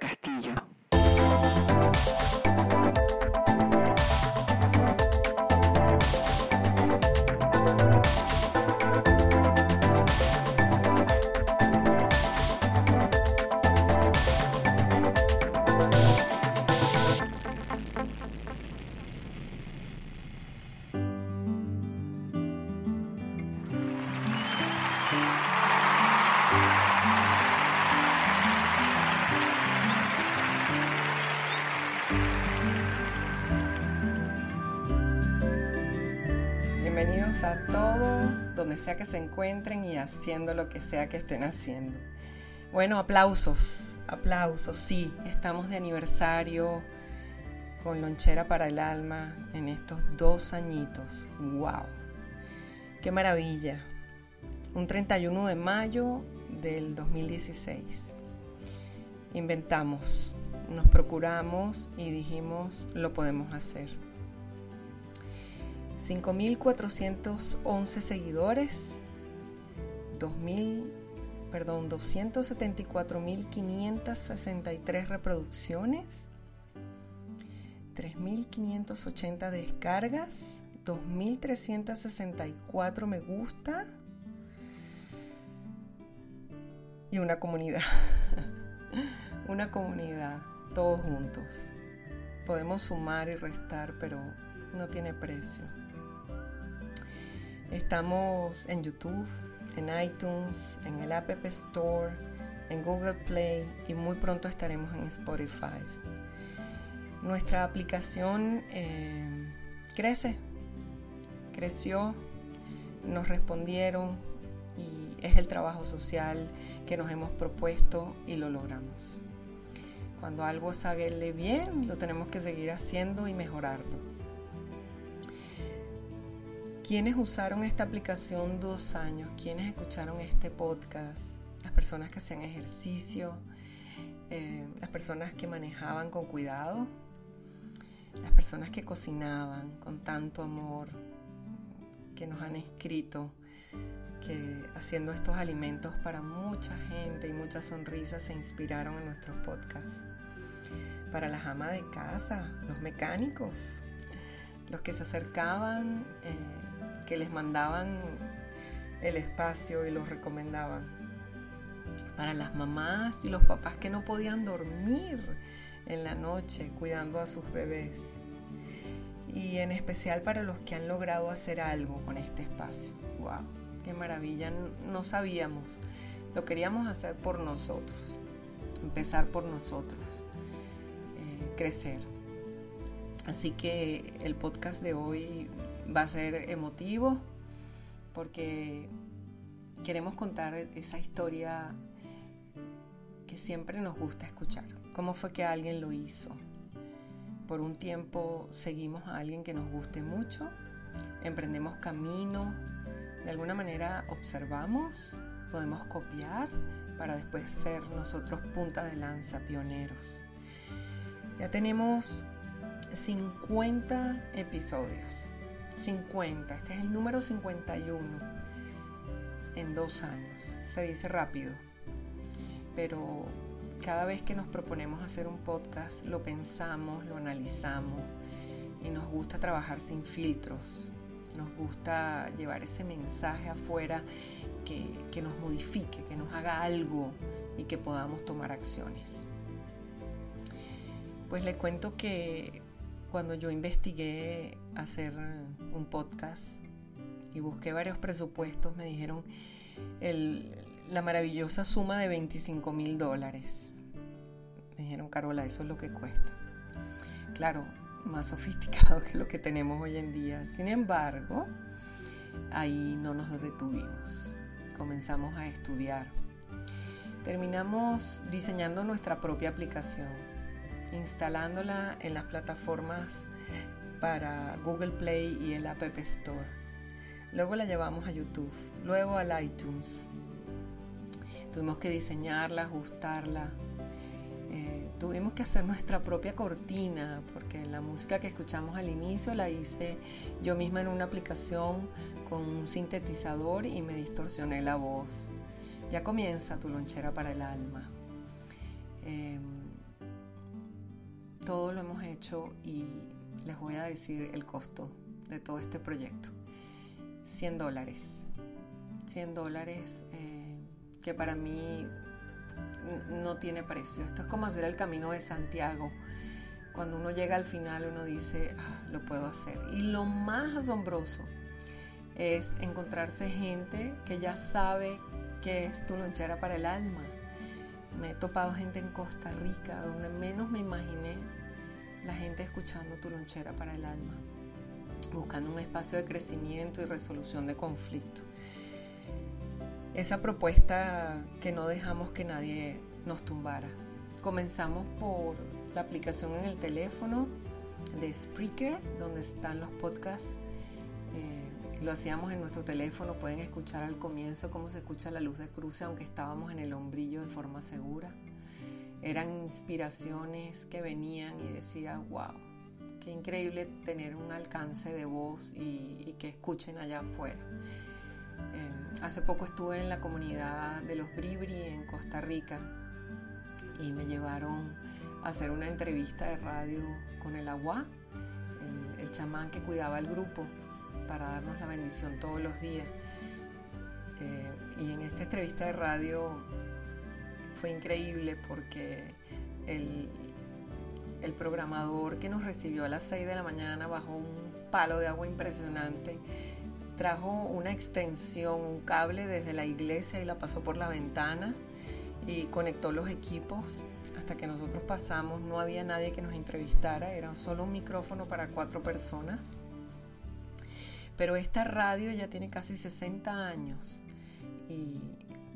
Castillo. Bienvenidos a todos, donde sea que se encuentren y haciendo lo que sea que estén haciendo. Bueno, aplausos, aplausos, sí, estamos de aniversario con Lonchera para el Alma en estos dos añitos. ¡Wow! ¡Qué maravilla! Un 31 de mayo del 2016. Inventamos, nos procuramos y dijimos, lo podemos hacer. 5.411 seguidores, 2000, perdón, 274.563 reproducciones, 3.580 descargas, 2.364 me gusta y una comunidad. una comunidad, todos juntos. Podemos sumar y restar, pero no tiene precio. Estamos en YouTube, en iTunes, en el App Store, en Google Play y muy pronto estaremos en Spotify. Nuestra aplicación eh, crece, creció, nos respondieron y es el trabajo social que nos hemos propuesto y lo logramos. Cuando algo sale bien, lo tenemos que seguir haciendo y mejorarlo. ¿Quiénes usaron esta aplicación dos años? ¿Quiénes escucharon este podcast? Las personas que hacían ejercicio, eh, las personas que manejaban con cuidado, las personas que cocinaban con tanto amor, que nos han escrito que haciendo estos alimentos para mucha gente y muchas sonrisas se inspiraron en nuestros podcasts. Para las amas de casa, los mecánicos, los que se acercaban, eh, que les mandaban el espacio y los recomendaban. Para las mamás y los papás que no podían dormir en la noche cuidando a sus bebés. Y en especial para los que han logrado hacer algo con este espacio. ¡Wow! ¡Qué maravilla! No sabíamos. Lo queríamos hacer por nosotros. Empezar por nosotros. Eh, crecer. Así que el podcast de hoy va a ser emotivo porque queremos contar esa historia que siempre nos gusta escuchar. ¿Cómo fue que alguien lo hizo? Por un tiempo seguimos a alguien que nos guste mucho, emprendemos camino, de alguna manera observamos, podemos copiar para después ser nosotros punta de lanza, pioneros. Ya tenemos 50 episodios. 50, este es el número 51 en dos años. Se dice rápido, pero cada vez que nos proponemos hacer un podcast lo pensamos, lo analizamos y nos gusta trabajar sin filtros. Nos gusta llevar ese mensaje afuera que, que nos modifique, que nos haga algo y que podamos tomar acciones. Pues le cuento que cuando yo investigué hacer un podcast y busqué varios presupuestos, me dijeron la maravillosa suma de 25 mil dólares. Me dijeron, Carola, eso es lo que cuesta. Claro, más sofisticado que lo que tenemos hoy en día. Sin embargo, ahí no nos detuvimos. comenzamos a estudiar. Terminamos diseñando nuestra propia aplicación, instalándola en las plataformas para Google Play y el App Store. Luego la llevamos a YouTube, luego al iTunes. Tuvimos que diseñarla, ajustarla. Eh, tuvimos que hacer nuestra propia cortina, porque la música que escuchamos al inicio la hice yo misma en una aplicación con un sintetizador y me distorsioné la voz. Ya comienza tu lonchera para el alma. Todo lo hemos hecho y les voy a decir el costo de todo este proyecto. 100 dólares. 100 dólares eh, que para mí no tiene precio. Esto es como hacer el camino de Santiago. Cuando uno llega al final uno dice, ah, lo puedo hacer. Y lo más asombroso es encontrarse gente que ya sabe que es tu lonchera para el alma. Me he topado gente en Costa Rica, donde menos me imaginé la gente escuchando tu lonchera para el alma, buscando un espacio de crecimiento y resolución de conflicto. Esa propuesta que no dejamos que nadie nos tumbara. Comenzamos por la aplicación en el teléfono de Spreaker, donde están los podcasts lo hacíamos en nuestro teléfono, pueden escuchar al comienzo cómo se escucha la luz de cruce, aunque estábamos en el hombrillo de forma segura. Eran inspiraciones que venían y decía, wow, qué increíble tener un alcance de voz y, que escuchen allá afuera. Em, hace poco estuve en la comunidad de los Bribri en Costa Rica y me llevaron a hacer una entrevista de radio con el agua, el chamán que cuidaba el grupo para darnos la bendición todos los días. Eh, y en esta entrevista de radio fue increíble porque el, el programador que nos recibió a las 6 de la mañana bajo un palo de agua impresionante trajo una extensión, un cable desde la iglesia y la pasó por la ventana y conectó los equipos. Hasta que nosotros pasamos no había nadie que nos entrevistara, era solo un micrófono para cuatro personas. Pero esta radio ya tiene casi 60 años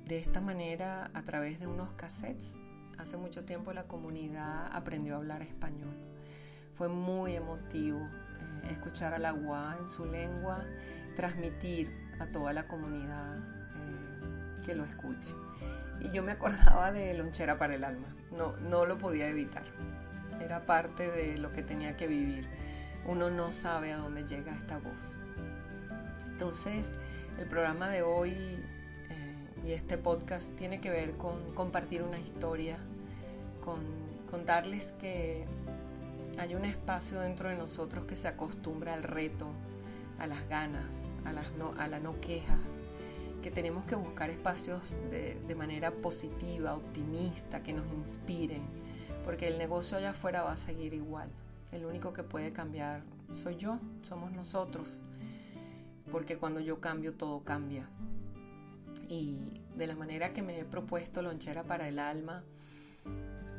de esta manera, a través de unos cassettes, hace mucho tiempo la comunidad aprendió a hablar español. Fue muy emotivo eh, escuchar al agua en su lengua, transmitir a toda la comunidad eh, que lo escuche. Y yo me acordaba de Lonchera para el Alma, no, no lo podía evitar, era parte de lo que tenía que vivir. Uno no sabe a dónde llega esta voz. Entonces, el programa de hoy y este podcast tiene que ver con compartir una historia, con contarles que hay un espacio dentro de nosotros que se acostumbra al reto, a las ganas, a, las no, a la no quejas, que tenemos que buscar espacios de, de manera positiva, optimista, que nos inspiren, porque el negocio allá afuera va a seguir igual. El único que puede cambiar soy yo, somos nosotros porque cuando yo cambio todo cambia. Y de la manera que me he propuesto lonchera para el alma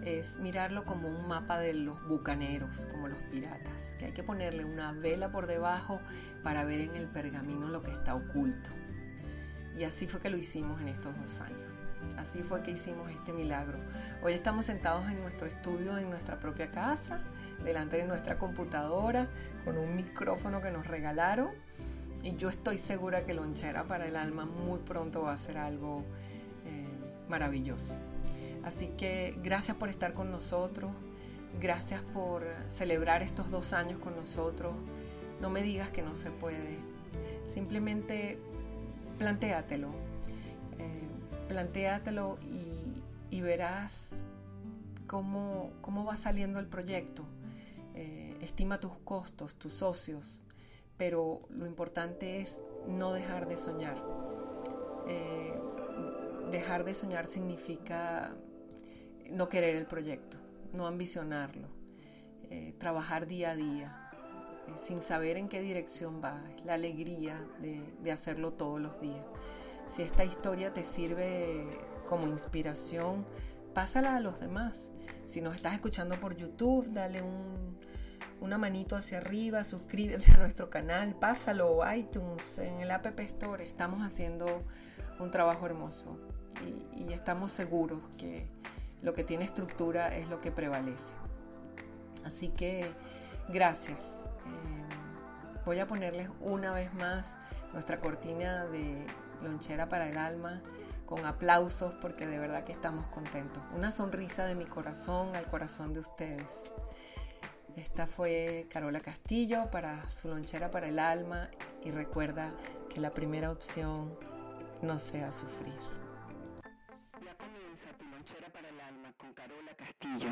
es mirarlo como un mapa de los bucaneros, como los piratas, que hay que ponerle una vela por debajo para ver en el pergamino lo que está oculto. Y así fue que lo hicimos en estos dos años. Así fue que hicimos este milagro. Hoy estamos sentados en nuestro estudio, en nuestra propia casa, delante de nuestra computadora, con un micrófono que nos regalaron y yo estoy segura que Lonchera para el Alma muy pronto va a ser algo eh, maravilloso. Así que gracias por estar con nosotros, gracias por celebrar estos dos años con nosotros. No me digas que no se puede, simplemente plantéatelo, eh, plantéatelo y, verás cómo, cómo, va saliendo el proyecto. Eh, estima tus costos, tus socios, pero lo importante es no dejar de soñar. Eh, dejar de soñar significa no querer el proyecto, no ambicionarlo, eh, trabajar día a día, eh, sin saber en qué dirección va, la alegría de, de hacerlo todos los días. Si esta historia te sirve como inspiración, pásala a los demás. Si nos estás escuchando por YouTube, dale un, una manito hacia arriba, suscríbete a nuestro canal, pásalo iTunes, en el App Store. Estamos haciendo un trabajo hermoso y, estamos seguros que lo que tiene estructura es lo que prevalece. Así que gracias. Eh, voy a ponerles una vez más nuestra cortina de lonchera para el alma con aplausos porque de verdad que estamos contentos. Una sonrisa de mi corazón al corazón de ustedes. Esta fue Carola Castillo para su lonchera para el alma y recuerda que la primera opción no sea sufrir. Ya comienza tu lonchera para el alma con Carola Castillo.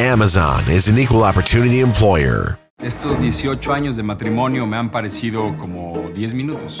Amazon is an equal opportunity employer. Estos 18 años de matrimonio me han parecido como 10 minutos.